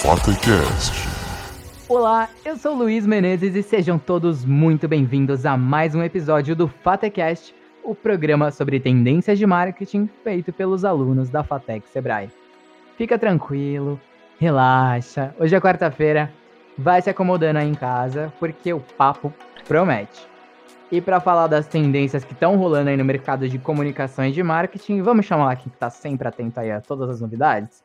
Fatecast. Olá, eu sou Luiz Menezes e sejam todos muito bem-vindos a mais um episódio do Fatecast, o programa sobre tendências de marketing feito pelos alunos da Fatec Sebrae. Fica tranquilo, relaxa. Hoje é quarta-feira, vai se acomodando aí em casa porque o papo promete. E para falar das tendências que estão rolando aí no mercado de comunicação e de marketing, vamos chamar aqui que está sempre atento aí a todas as novidades.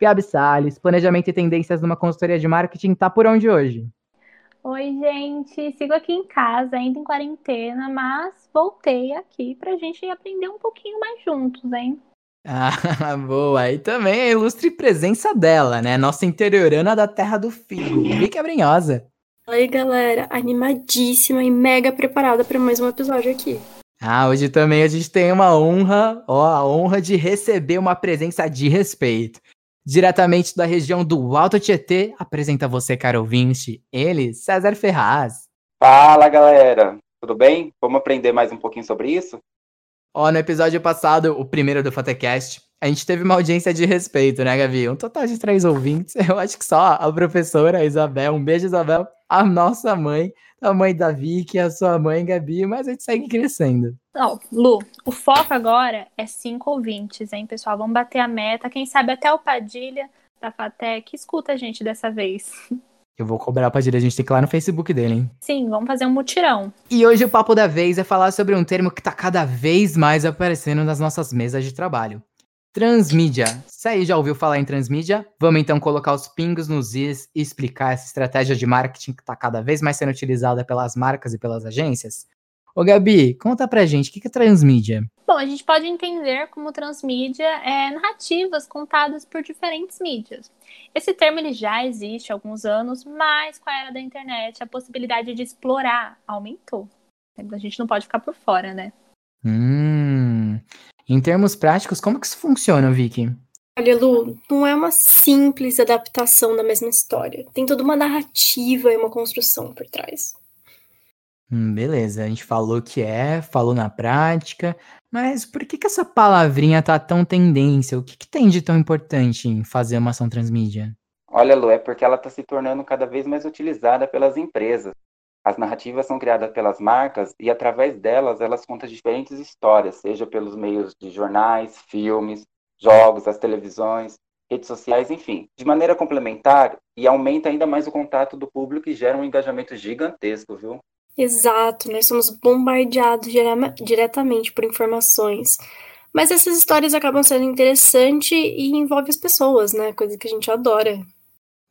Gabi Salles, planejamento e tendências numa consultoria de marketing, tá por onde hoje? Oi, gente. Sigo aqui em casa, ainda em quarentena, mas voltei aqui pra gente aprender um pouquinho mais juntos, hein? Ah, boa. E também a ilustre presença dela, né? Nossa interiorana da terra do figo, Vicky Abrinhosa. Oi, galera. Animadíssima e mega preparada para mais um episódio aqui. Ah, hoje também a gente tem uma honra, ó, a honra de receber uma presença de respeito. Diretamente da região do Alto Tietê, apresenta você, caro ouvinte, ele, César Ferraz. Fala, galera. Tudo bem? Vamos aprender mais um pouquinho sobre isso? Ó, no episódio passado, o primeiro do Fatecast, a gente teve uma audiência de respeito, né, Gavi? Um total de três ouvintes. Eu acho que só a professora a Isabel, um beijo, Isabel, a nossa mãe, a mãe da Vicky, a sua mãe, Gabi, mas a gente segue crescendo. Não, Lu, o foco agora é cinco ouvintes, hein, pessoal? Vamos bater a meta. Quem sabe até o Padilha da Fatec escuta a gente dessa vez. Eu vou cobrar o Padilha, a gente tem que ir lá no Facebook dele, hein? Sim, vamos fazer um mutirão. E hoje o papo da vez é falar sobre um termo que tá cada vez mais aparecendo nas nossas mesas de trabalho. Transmídia. Se aí já ouviu falar em transmídia, vamos então colocar os pingos nos is e explicar essa estratégia de marketing que está cada vez mais sendo utilizada pelas marcas e pelas agências? Ô Gabi, conta pra gente, o que é transmídia? Bom, a gente pode entender como transmídia é narrativas contadas por diferentes mídias. Esse termo ele já existe há alguns anos, mas com a era da internet a possibilidade de explorar aumentou. A gente não pode ficar por fora, né? Hum, em termos práticos, como que isso funciona, Vicky? Olha, Lu, não é uma simples adaptação da mesma história. Tem toda uma narrativa e uma construção por trás. Hum, beleza, a gente falou que é, falou na prática, mas por que, que essa palavrinha tá tão tendência? O que, que tem de tão importante em fazer uma ação transmídia? Olha, Lu, é porque ela está se tornando cada vez mais utilizada pelas empresas. As narrativas são criadas pelas marcas e, através delas, elas contam diferentes histórias, seja pelos meios de jornais, filmes, jogos, as televisões, redes sociais, enfim, de maneira complementar e aumenta ainda mais o contato do público e gera um engajamento gigantesco, viu? Exato, nós somos bombardeados diretamente por informações. Mas essas histórias acabam sendo interessantes e envolvem as pessoas, né? Coisa que a gente adora.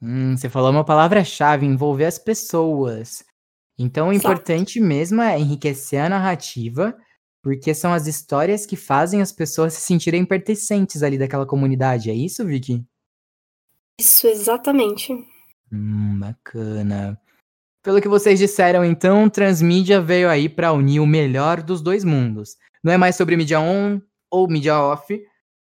Hum, você falou uma palavra-chave, envolver as pessoas. Então, o importante mesmo é enriquecer a narrativa, porque são as histórias que fazem as pessoas se sentirem pertencentes ali daquela comunidade. É isso, Vicky? Isso, exatamente. Hum, bacana. Pelo que vocês disseram, então, Transmídia veio aí para unir o melhor dos dois mundos. Não é mais sobre mídia on ou mídia off,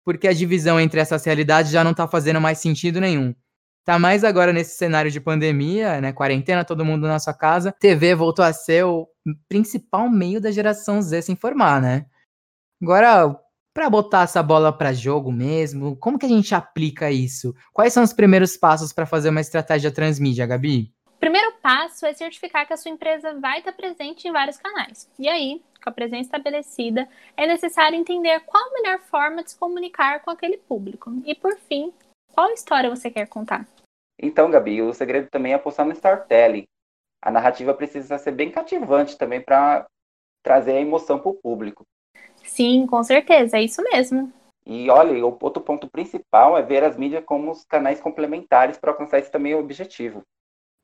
porque a divisão entre essas realidades já não está fazendo mais sentido nenhum. Tá mais agora nesse cenário de pandemia, né? Quarentena, todo mundo na sua casa. TV voltou a ser o principal meio da geração Z se informar, né? Agora, para botar essa bola para jogo mesmo, como que a gente aplica isso? Quais são os primeiros passos para fazer uma estratégia transmídia, Gabi? Primeiro passo é certificar que a sua empresa vai estar presente em vários canais. E aí, com a presença estabelecida, é necessário entender qual a melhor forma de se comunicar com aquele público. E por fim, qual história você quer contar? Então, Gabi, o segredo também é apostar no storytelling. A narrativa precisa ser bem cativante também para trazer a emoção para o público. Sim, com certeza, é isso mesmo. E olha, o outro ponto principal é ver as mídias como os canais complementares para alcançar esse também objetivo.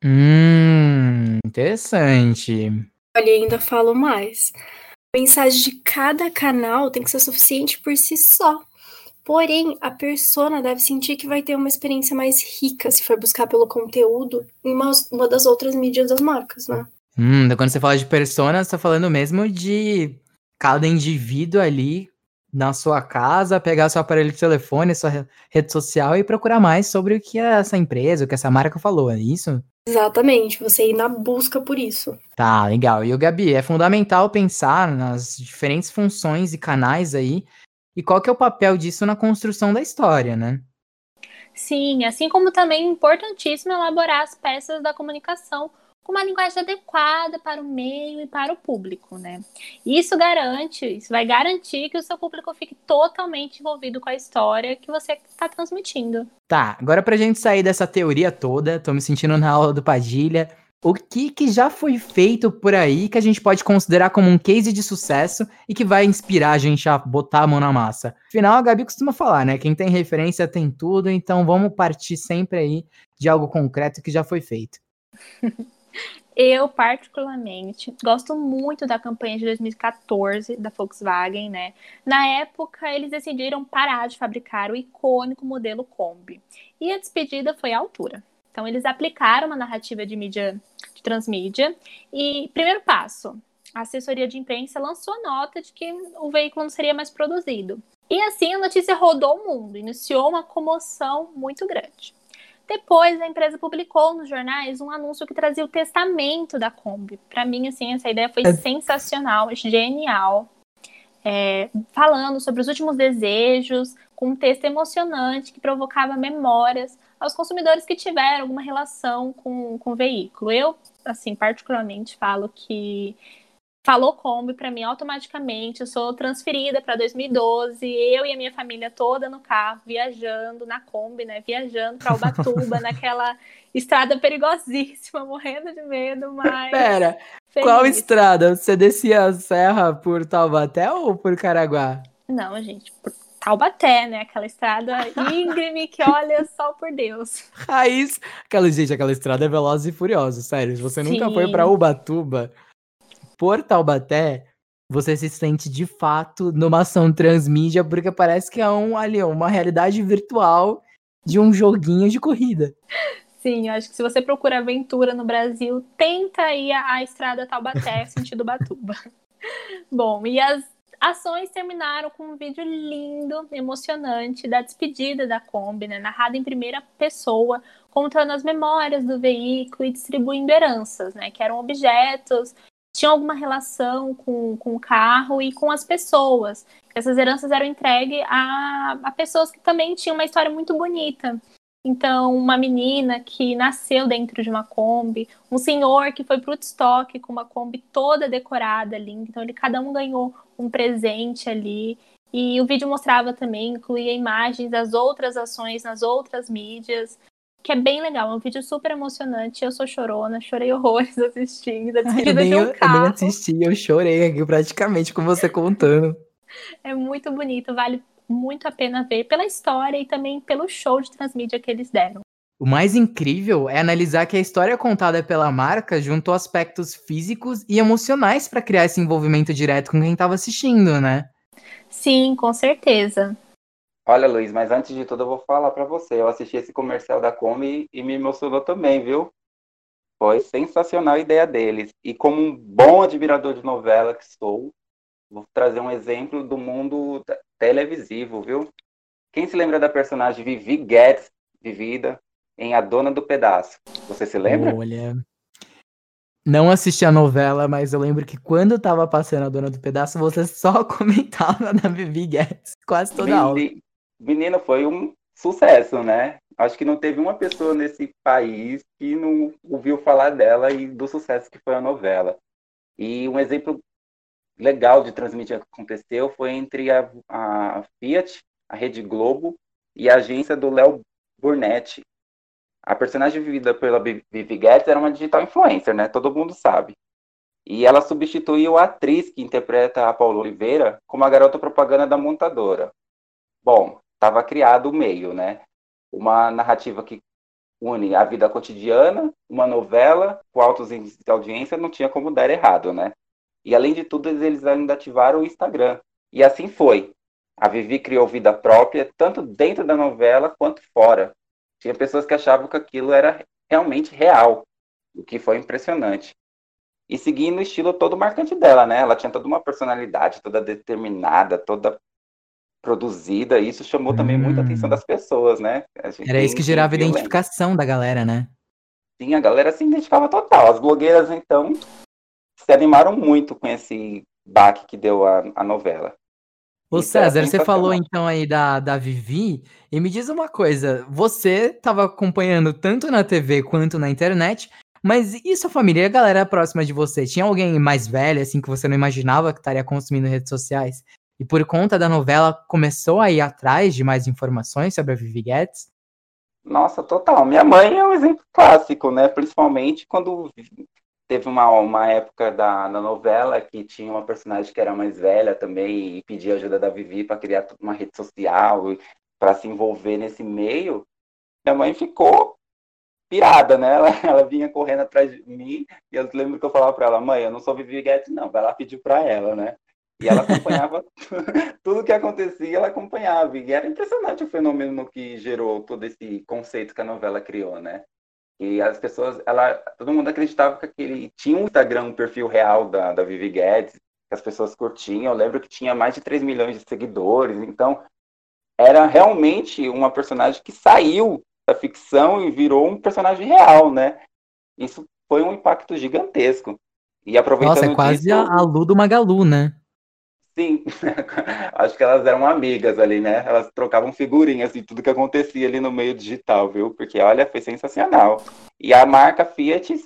Hum, interessante. Olha, ainda falo mais. A mensagem de cada canal tem que ser suficiente por si só. Porém, a persona deve sentir que vai ter uma experiência mais rica se for buscar pelo conteúdo em uma, uma das outras mídias das marcas, né? Hum, quando você fala de persona, você tá falando mesmo de cada indivíduo ali na sua casa, pegar seu aparelho de telefone, sua rede social e procurar mais sobre o que essa empresa, o que essa marca falou, é isso? Exatamente, você ir na busca por isso. Tá, legal. E o Gabi, é fundamental pensar nas diferentes funções e canais aí e qual que é o papel disso na construção da história, né? Sim, assim como também é importantíssimo elaborar as peças da comunicação com uma linguagem adequada para o meio e para o público, né? Isso garante, isso vai garantir que o seu público fique totalmente envolvido com a história que você está transmitindo. Tá, agora pra gente sair dessa teoria toda, tô me sentindo na aula do Padilha, o que, que já foi feito por aí que a gente pode considerar como um case de sucesso e que vai inspirar a gente a botar a mão na massa? Afinal, a Gabi costuma falar, né? Quem tem referência tem tudo, então vamos partir sempre aí de algo concreto que já foi feito. Eu, particularmente, gosto muito da campanha de 2014 da Volkswagen, né? Na época, eles decidiram parar de fabricar o icônico modelo Kombi. E a despedida foi à altura. Então, eles aplicaram uma narrativa de mídia, de transmídia. E, primeiro passo, a assessoria de imprensa lançou nota de que o veículo não seria mais produzido. E assim a notícia rodou o mundo, iniciou uma comoção muito grande. Depois a empresa publicou nos jornais um anúncio que trazia o testamento da Kombi. Para mim, assim, essa ideia foi é. sensacional, genial. É, falando sobre os últimos desejos, com um texto emocionante que provocava memórias aos consumidores que tiveram alguma relação com, com o veículo. Eu, assim, particularmente falo que falou Kombi para mim automaticamente. Eu sou transferida para 2012, eu e a minha família toda no carro, viajando na Kombi, né? Viajando para Ubatuba, naquela estrada perigosíssima, morrendo de medo, mas. Pera, feliz. qual estrada? Você descia a serra por Taubaté ou por Caraguá? Não, gente, por Taubaté, né? Aquela estrada íngreme que olha só por Deus. Raiz. Aquela, gente, aquela estrada é veloz e furiosa, sério. Se você Sim. nunca foi para Ubatuba, por Taubaté, você se sente de fato numa ação transmídia, porque parece que é um, ali, uma realidade virtual de um joguinho de corrida. Sim, eu acho que se você procura aventura no Brasil, tenta ir a estrada Taubaté, sentido Batuba. Bom, e as ações terminaram com um vídeo lindo, emocionante da despedida da Kombi, né, narrado em primeira pessoa, contando as memórias do veículo e distribuindo heranças, né, que eram objetos tinham alguma relação com, com o carro e com as pessoas. Essas heranças eram entregues a, a pessoas que também tinham uma história muito bonita. Então, uma menina que nasceu dentro de uma Kombi, um senhor que foi para o estoque com uma Kombi toda decorada ali. Então, ele, cada um ganhou um presente ali. E o vídeo mostrava também, incluía imagens das outras ações nas outras mídias, que é bem legal. É um vídeo super emocionante. Eu sou chorona, chorei horrores assistindo. A despedida de um carro. Eu nem assisti, eu chorei aqui praticamente com você contando. É muito bonito, vale muito a pena ver pela história e também pelo show de transmídia que eles deram. O mais incrível é analisar que a história contada pela marca juntou aspectos físicos e emocionais para criar esse envolvimento direto com quem estava assistindo, né? Sim, com certeza. Olha, Luiz, mas antes de tudo eu vou falar para você. Eu assisti esse comercial da Kombi e me emocionou também, viu? Foi sensacional a ideia deles. E como um bom admirador de novela que sou, vou trazer um exemplo do mundo televisivo, viu? Quem se lembra da personagem Vivi Guedes, vivida em A Dona do Pedaço? Você se lembra? Olha, não assisti a novela, mas eu lembro que quando tava passando A Dona do Pedaço, você só comentava na Vivi Guedes quase toda a aula. Menina, foi um sucesso, né? Acho que não teve uma pessoa nesse país que não ouviu falar dela e do sucesso que foi a novela. E um exemplo legal de transmitir que aconteceu foi entre a, a Fiat, a Rede Globo e a agência do Léo Burnett. A personagem vivida pela Vivi Guedes era uma digital influencer, né? Todo mundo sabe. E ela substituiu a atriz que interpreta a Paula Oliveira como a garota propaganda da montadora. Bom, estava criado o meio, né? Uma narrativa que une a vida cotidiana, uma novela com altos índices de audiência, não tinha como dar errado, né? E além de tudo, eles ainda ativaram o Instagram. E assim foi. A Vivi criou vida própria, tanto dentro da novela quanto fora. Tinha pessoas que achavam que aquilo era realmente real, o que foi impressionante. E seguindo o estilo todo marcante dela, né? Ela tinha toda uma personalidade, toda determinada, toda produzida. E isso chamou também hum. muita atenção das pessoas, né? Era isso que gerava identificação da galera, né? Sim, a galera se identificava total. As blogueiras, então, se animaram muito com esse baque que deu a, a novela. Ô Isso César, você falou então aí da, da Vivi, e me diz uma coisa, você estava acompanhando tanto na TV quanto na internet, mas e sua família, e a galera próxima de você? Tinha alguém mais velho, assim, que você não imaginava que estaria consumindo redes sociais? E por conta da novela, começou a ir atrás de mais informações sobre a Vivi Guedes? Nossa, total. Minha mãe é um exemplo clássico, né? Principalmente quando teve uma, uma época da, da novela que tinha uma personagem que era mais velha também e pedia ajuda da Vivi para criar uma rede social para se envolver nesse meio. Minha mãe ficou pirada, né? Ela, ela vinha correndo atrás de mim e eu lembro que eu falava para ela, mãe, eu não sou Vivi Guedes, não. Vai lá pedir para ela, né? E ela acompanhava tudo que acontecia, ela acompanhava. E era impressionante o fenômeno que gerou todo esse conceito que a novela criou, né? E as pessoas, ela, todo mundo acreditava que aquele tinha um Instagram, um perfil real da, da Vivi Guedes, que as pessoas curtiam. Eu lembro que tinha mais de 3 milhões de seguidores. Então, era realmente uma personagem que saiu da ficção e virou um personagem real, né? Isso foi um impacto gigantesco. E aproveitando Nossa, é quase disso, a, a Lu do Magalu, né? Sim, acho que elas eram amigas ali, né? Elas trocavam figurinhas de tudo que acontecia ali no meio digital, viu? Porque, olha, foi sensacional. E a marca Fiat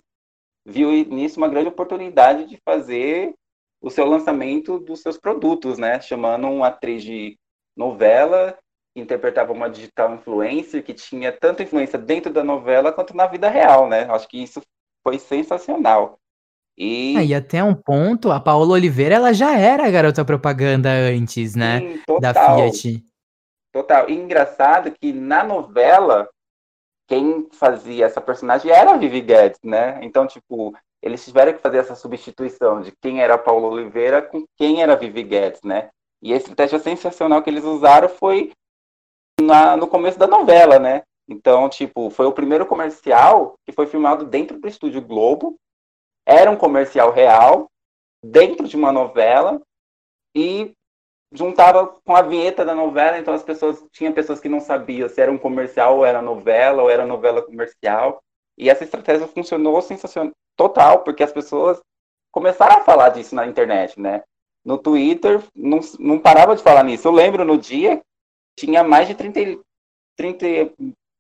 viu nisso uma grande oportunidade de fazer o seu lançamento dos seus produtos, né? Chamando uma atriz de novela, que interpretava uma digital influencer, que tinha tanta influência dentro da novela quanto na vida real, né? Acho que isso foi sensacional. E, Ah, e até um ponto, a Paola Oliveira, ela já era garota propaganda antes, né? sim, Da total. Fiat. Total. E engraçado que na novela, quem fazia essa personagem era a Vivi Guedes, né? Então, tipo, eles tiveram que fazer essa substituição de quem era a Paula Oliveira com quem era a Vivi Guedes, né? E a estratégia sensacional que eles usaram foi na- no começo da novela, né? Então, tipo, foi o primeiro comercial que foi filmado dentro do Estúdio Globo. Era um comercial real, dentro de uma novela, e juntava com a vinheta da novela, então as pessoas tinha pessoas que não sabiam se era um comercial ou era novela ou era novela comercial. E essa estratégia funcionou sensacional total, porque as pessoas começaram a falar disso na internet, né? No Twitter não, não parava de falar nisso. Eu lembro no dia tinha mais de 30, e- 30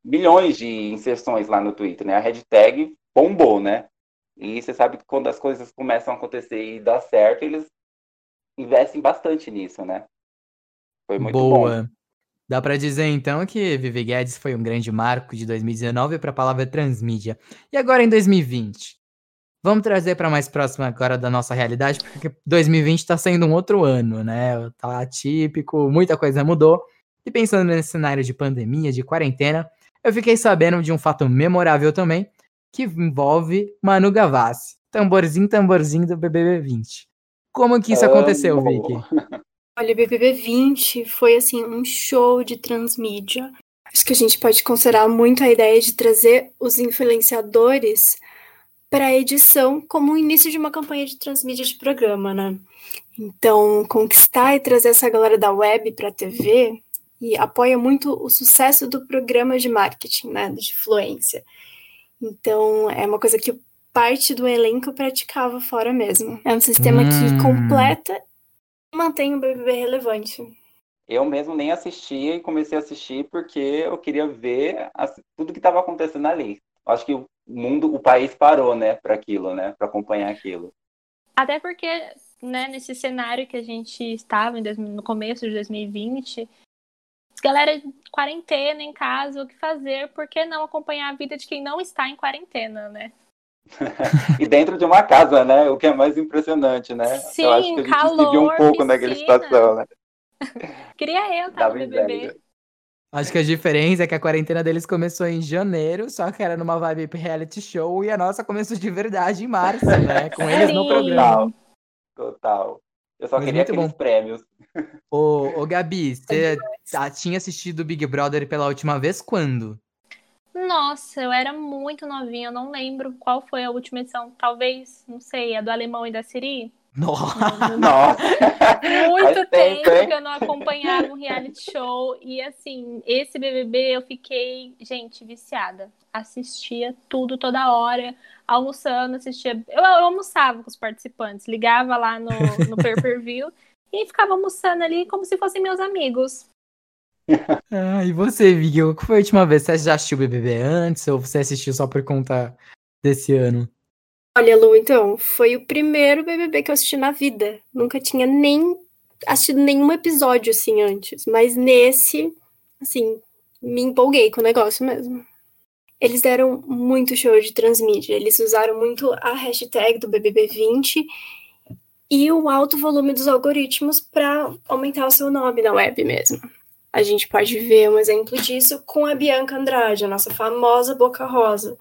milhões de inserções lá no Twitter, né? A hashtag bombou, né? E você sabe que quando as coisas começam a acontecer e dá certo, eles investem bastante nisso, né? Foi muito bom. Boa. Dá pra dizer então que Vivi Guedes foi um grande marco de 2019 para a palavra transmídia. E agora em 2020? Vamos trazer para mais próximo agora da nossa realidade, porque 2020 está sendo um outro ano, né? Tá atípico, muita coisa mudou. E pensando nesse cenário de pandemia, de quarentena, eu fiquei sabendo de um fato memorável também, que envolve Manu Gavassi. Tamborzinho, tamborzinho do BBB 20. Como que isso aconteceu, Amo. Vicky? Olha, o BBB 20 foi assim um show de transmídia. Acho que a gente pode considerar muito a ideia de trazer os influenciadores para a edição como o início de uma campanha de transmídia de programa, né? Então, conquistar e trazer essa galera da web para a TV e apoia muito o sucesso do programa de marketing, né, de influência. Então, é uma coisa que parte do elenco praticava fora mesmo. É um sistema Hum. que completa e mantém o BBB relevante. Eu mesmo nem assistia e comecei a assistir porque eu queria ver tudo que estava acontecendo ali. Acho que o mundo, o país parou, né, para aquilo, né, para acompanhar aquilo. Até porque, né, nesse cenário que a gente estava em no começo de 2020, galera quarentena em casa, o que fazer? Por que não acompanhar a vida de quem não está em quarentena, né? E dentro de uma casa, né, o que é mais impressionante, né? Sim, eu acho que a gente se viu um calor, pouco naquela piscina. situação, né? Queria eu estar no BBB. inveja. Acho que a diferença é que a quarentena deles começou em janeiro, só que era numa vibe reality show, e a nossa começou de verdade em março, né? Com eles no Sim. programa. Total, total. Eu só Mas queria aqueles bom. prêmios. Ô, ô Gabi, você já tinha assistido Big Brother pela última vez quando? Nossa, eu era muito novinha, eu não lembro qual foi a última edição. Talvez, não sei, a do Alemão e da Siri? Nossa! Não, não- Nossa! muito Faz tempo, que eu não acompanhava um reality show. E assim, esse BBB eu fiquei, gente, viciada. Assistia tudo toda hora, almoçando, assistia. Eu, eu almoçava com os participantes, ligava lá no, no pay per view e ficava almoçando ali como se fossem meus amigos. Ah, e você, Vicky, qual foi a última vez? Você já assistiu o BBB antes ou você assistiu só por conta desse ano? Olha, Lu, então, foi o primeiro BBB que eu assisti na vida. Nunca tinha nem assistido nenhum episódio assim antes, mas nesse, assim, me empolguei com o negócio mesmo. Eles deram muito show de transmídia, eles usaram muito a hashtag do BBB20 e o alto volume dos algoritmos para aumentar o seu nome na web mesmo. A gente pode ver um exemplo disso com a Bianca Andrade, a nossa famosa Boca Rosa.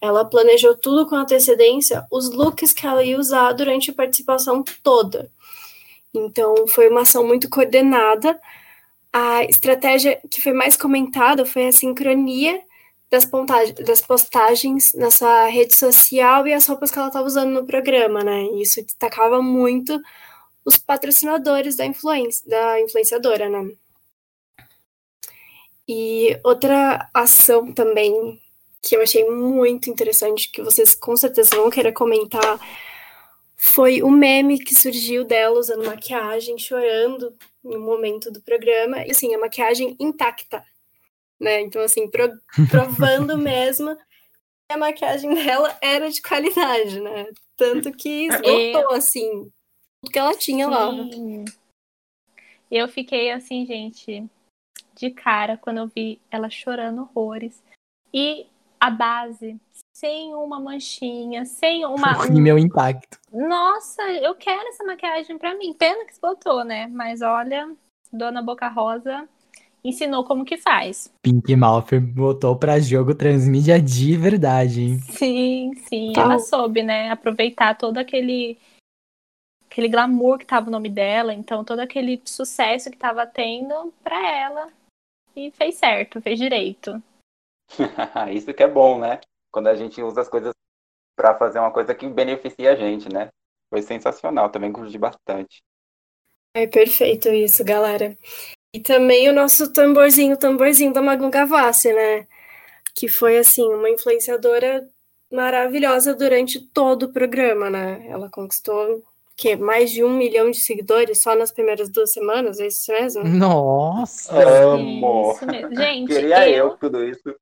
Ela planejou tudo com antecedência, os looks que ela ia usar durante a participação toda. Então, foi uma ação muito coordenada. A estratégia que foi mais comentada foi a sincronia das, das postagens na sua rede social e as roupas que ela estava usando no programa, né? Isso destacava muito os patrocinadores da, influência, da influenciadora, né? E outra ação também que eu achei muito interessante, que vocês com certeza vão querer comentar, foi o meme que surgiu dela usando maquiagem, chorando no momento do programa, e assim, a maquiagem intacta, né? Então, assim, pro, provando mesmo que a maquiagem dela era de qualidade, né? Tanto que esgotou, é. assim, tudo que ela tinha Sim. lá. Eu fiquei assim, gente, de cara quando eu vi ela chorando horrores. E a base sem uma manchinha, sem uma. E meu impacto. Nossa, eu quero essa maquiagem para mim. Pena que esgotou, né? Mas olha, Dona Boca Rosa ensinou como que faz. Pink Mouth botou pra jogo transmídia de verdade, hein? Sim, sim. Ela soube, né? Aproveitar todo aquele aquele glamour que tava o nome dela, então todo aquele sucesso que tava tendo pra ela. E fez certo, fez direito. Isso que é bom, né? Quando a gente usa as coisas para fazer uma coisa que beneficia a gente, né? Foi sensacional, também curti bastante. É perfeito isso, galera. E também o nosso tamborzinho, tamborzinho da Magu Gavassi, né? Que foi, assim, uma influenciadora maravilhosa durante todo o programa, né? Ela conquistou que mais de um milhão de seguidores só nas primeiras duas semanas, é isso mesmo? Nossa! Amo! Isso mesmo. Gente, Queria eu, eu tudo isso.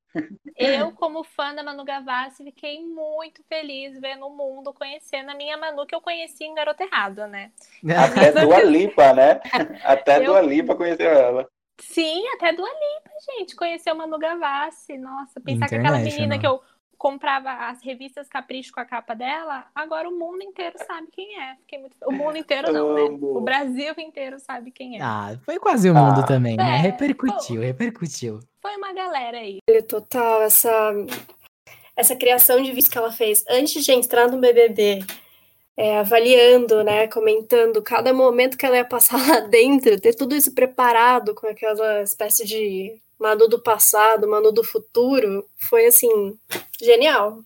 Eu, como fã da Manu Gavassi, fiquei muito feliz vendo o mundo, conhecendo a minha Manu, que eu conheci em Garota Errada, né? Até Dua Lipa, né? Até eu... Dua Lipa conheceu ela. Sim, até Dua Lipa, gente. Conheceu Manu Gavassi. Nossa, pensar que aquela menina que eu comprava as revistas Capricho com a capa dela, agora o mundo inteiro sabe quem é. Fiquei muito... O mundo inteiro não, né? O Brasil inteiro sabe quem é. Ah, foi quase o mundo ah. também, né? É, repercutiu, pô, repercutiu. Foi uma galera aí. Total, essa, essa criação de vídeo que ela fez antes de entrar no BBB, é, avaliando, né, comentando cada momento que ela ia passar lá dentro, ter tudo isso preparado com aquela espécie de Manu do passado, Manu do futuro, foi assim, genial.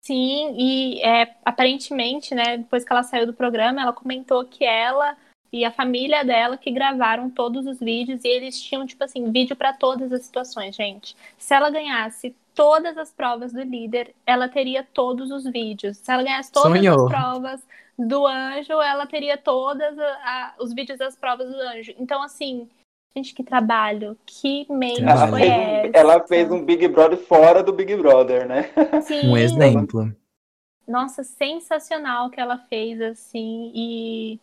Sim, e é, aparentemente, né, depois que ela saiu do programa, ela comentou que ela e a família dela que gravaram todos os vídeos e eles tinham, tipo assim, vídeo para todas as situações, gente. Se ela ganhasse todas as provas do líder, ela teria todos os vídeos. Se ela ganhasse todas Sonhou. as provas do anjo, ela teria todas a, a, os vídeos das provas do anjo. Então, assim, Gente, que trabalho, que mente ela foi fez, essa? Ela fez um Big Brother fora do Big Brother, né? Sim. Um exemplo. Nossa, sensacional que ela fez, assim, e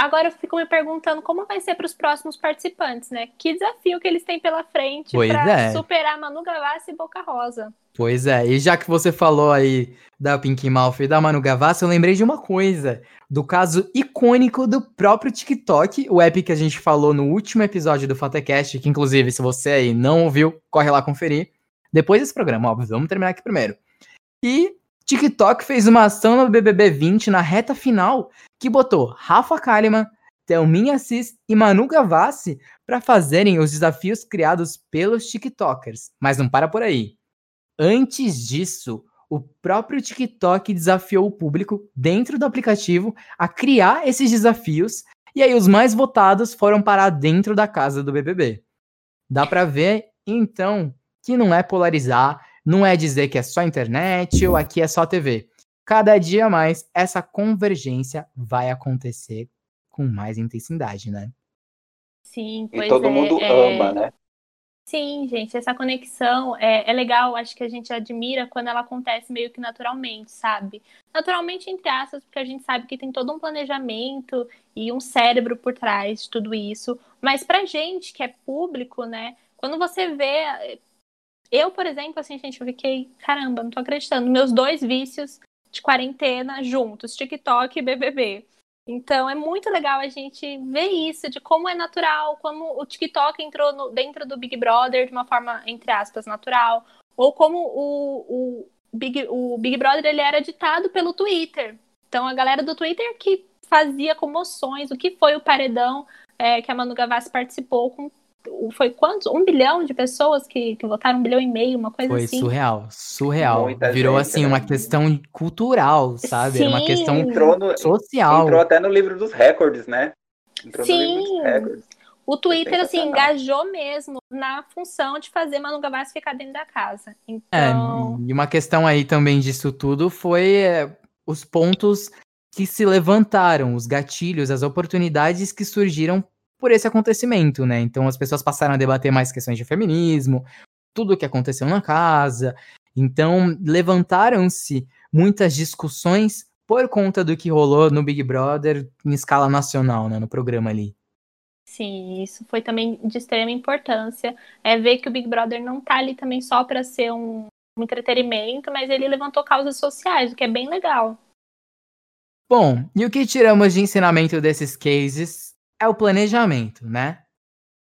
agora eu fico me perguntando como vai ser para os próximos participantes, né? Que desafio que eles têm pela frente para é. superar Manu Gavassi e Boca Rosa. Pois é, e já que você falou aí da Pink Mouth e da Manu Gavassi, eu lembrei de uma coisa do caso icônico do próprio TikTok, o app que a gente falou no último episódio do Fatecast, que inclusive, se você aí não ouviu, corre lá conferir. Depois desse programa, óbvio, vamos terminar aqui primeiro. E TikTok fez uma ação no BBB 20 na reta final que botou Rafa Kalimann, Thelminha Assis e Manu Gavassi para fazerem os desafios criados pelos TikTokers. Mas não para por aí. Antes disso, o próprio TikTok desafiou o público dentro do aplicativo a criar esses desafios e aí os mais votados foram parar dentro da casa do BBB. Dá para ver então que não é polarizar, não é dizer que é só internet ou aqui é só TV. Cada dia mais essa convergência vai acontecer com mais intensidade, né? Sim, E pois todo é, mundo é. ama, né? Sim, gente, essa conexão é, é legal, acho que a gente admira quando ela acontece meio que naturalmente, sabe? Naturalmente, entre aspas, porque a gente sabe que tem todo um planejamento e um cérebro por trás de tudo isso. Mas pra gente que é público, né? Quando você vê. Eu, por exemplo, assim, gente, eu fiquei, caramba, não tô acreditando. Meus dois vícios de quarentena juntos, TikTok e BBB. Então é muito legal a gente ver isso, de como é natural, como o TikTok entrou no- dentro do Big Brother de uma forma, entre aspas, natural, ou como o, o, Big, o Big Brother ele era ditado pelo Twitter. Então a galera do Twitter que fazia comoções, o que foi o paredão é, que a Manu Gavassi participou com foi quantos? Um bilhão de pessoas que, que votaram, um bilhão e meio, uma coisa Foi assim. surreal, surreal. Muita Virou gente, assim né? uma questão cultural, sabe? Era uma Sim. questão Entrou, no, social. entrou até no livro dos recordes, né? Entrou no livro Sim. dos recordes. O Twitter, assim, sensacional. engajou mesmo na função de fazer Manu Gavassi ficar dentro da casa. É, Então, e uma questão aí também disso tudo foi é, os pontos que se levantaram, os gatilhos, as oportunidades que surgiram por esse acontecimento, né? Então as pessoas passaram a debater mais questões de feminismo, tudo o que aconteceu na casa. Então levantaram-se muitas discussões por conta do que rolou no Big Brother em escala nacional, né, no programa ali. sim, isso foi também de extrema importância. É ver que o Big Brother não tá ali também só para ser um, um entretenimento, mas ele levantou causas sociais, o que é bem legal. Bom, e o que tiramos de ensinamento desses cases é o planejamento, né?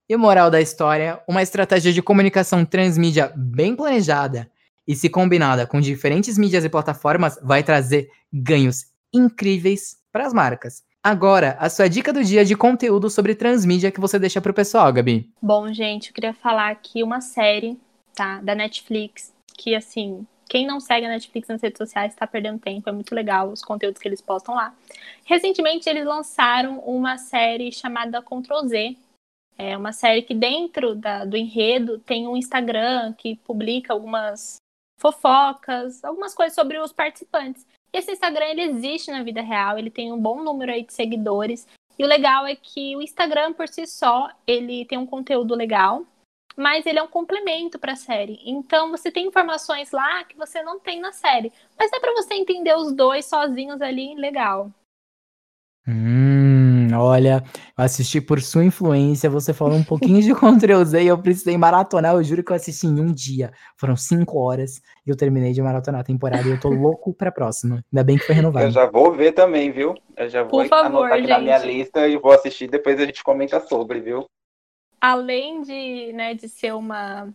E o moral da história, uma estratégia de comunicação transmídia bem planejada e se combinada com diferentes mídias e plataformas vai trazer ganhos incríveis para as marcas. Agora, a sua dica do dia de conteúdo sobre transmídia que você deixa pro pessoal, Gabi. Bom, gente, eu queria falar aqui uma série, tá? Da Netflix, que assim, quem não segue a Netflix nas redes sociais está perdendo tempo, é muito legal os conteúdos que eles postam lá. Recentemente eles lançaram uma série chamada Ctrl Z. É uma série que dentro da- do enredo tem um Instagram que publica algumas fofocas, algumas coisas sobre os participantes. E esse Instagram ele existe na vida real, ele tem um bom número aí de seguidores. E o legal é que o Instagram por si só, ele tem um conteúdo legal, mas ele é um complemento para a série. Então você tem informações lá que você não tem na série, mas dá para você entender os dois sozinhos ali, legal. Hum, olha, eu assisti por sua influência, você falou um pouquinho de Z e eu precisei maratonar, eu juro que eu assisti em um dia. Foram cinco horas e eu terminei de maratonar a temporada e eu tô louco pra próxima. Ainda bem que foi renovado. Eu já vou ver também, viu? Eu já vou Por favor, anotar aqui na minha gente. lista e vou assistir, depois a gente comenta sobre, viu? Além de, né, de ser uma,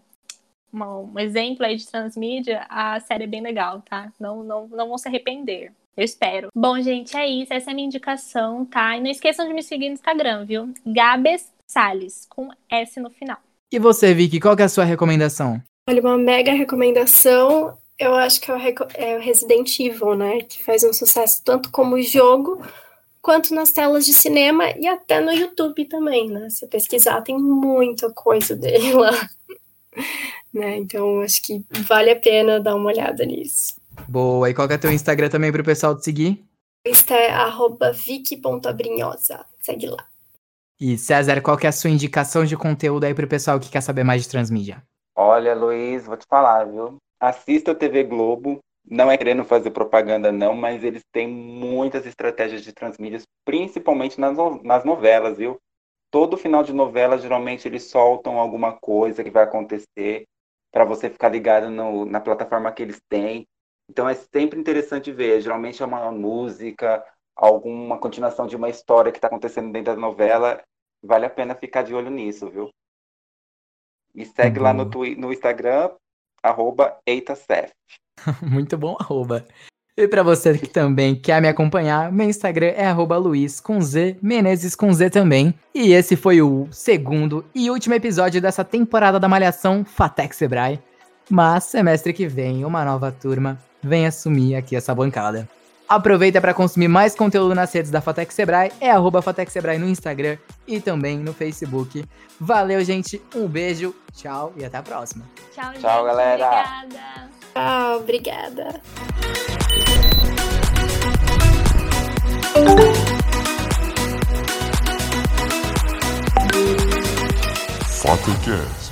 uma- um exemplo aí de transmídia, a série é bem legal, tá? Não, não, não vão se arrepender. Eu espero. Bom, gente, é isso. Essa é a minha indicação, tá? E não esqueçam de me seguir no Instagram, viu? Gabes Salles, com S no final. E você, Vicky, qual que é a sua recomendação? Olha, uma mega recomendação, eu acho que é o, é o Resident Evil, né? Que faz um sucesso tanto como jogo, quanto nas telas de cinema e até no YouTube também, né? Se pesquisar, tem muita coisa dele lá. Né? Então, acho que vale a pena dar uma olhada nisso. Boa, e qual que é teu Instagram também pro pessoal te seguir? Insta é arroba vicky.abrinhosa. Segue lá. E César, qual que é a sua indicação de conteúdo aí pro pessoal que quer saber mais de transmídia? Olha, Luiz, vou te falar, viu? Assista o TV Globo. Não é querendo fazer propaganda, não, mas eles têm muitas estratégias de transmídias, principalmente nas, nas novelas, viu? Todo final de novela, geralmente, eles soltam alguma coisa que vai acontecer para você ficar ligado no- na plataforma que eles têm. Então é sempre interessante ver. Geralmente é uma música, alguma continuação de uma história que está acontecendo dentro da novela. Vale a pena ficar de olho nisso, viu? E segue lá no, twi- no Instagram, arroba. Muito bom, arroba. E pra você que também quer me acompanhar, meu Instagram é arroba Luiz com Z, Menezes com Z também. E esse foi o segundo e último episódio dessa temporada da Malhação Fatec Sebrae. Mas semestre que vem, uma nova turma vem assumir aqui essa bancada. Aproveita para consumir mais conteúdo nas redes da Fatec Sebrae, é arroba Fatec Sebrae no Instagram e também no Facebook. Valeu, gente, um beijo, tchau e até a próxima. Tchau, gente. Tchau, galera. Obrigada. Ah, obrigada. FacaCast.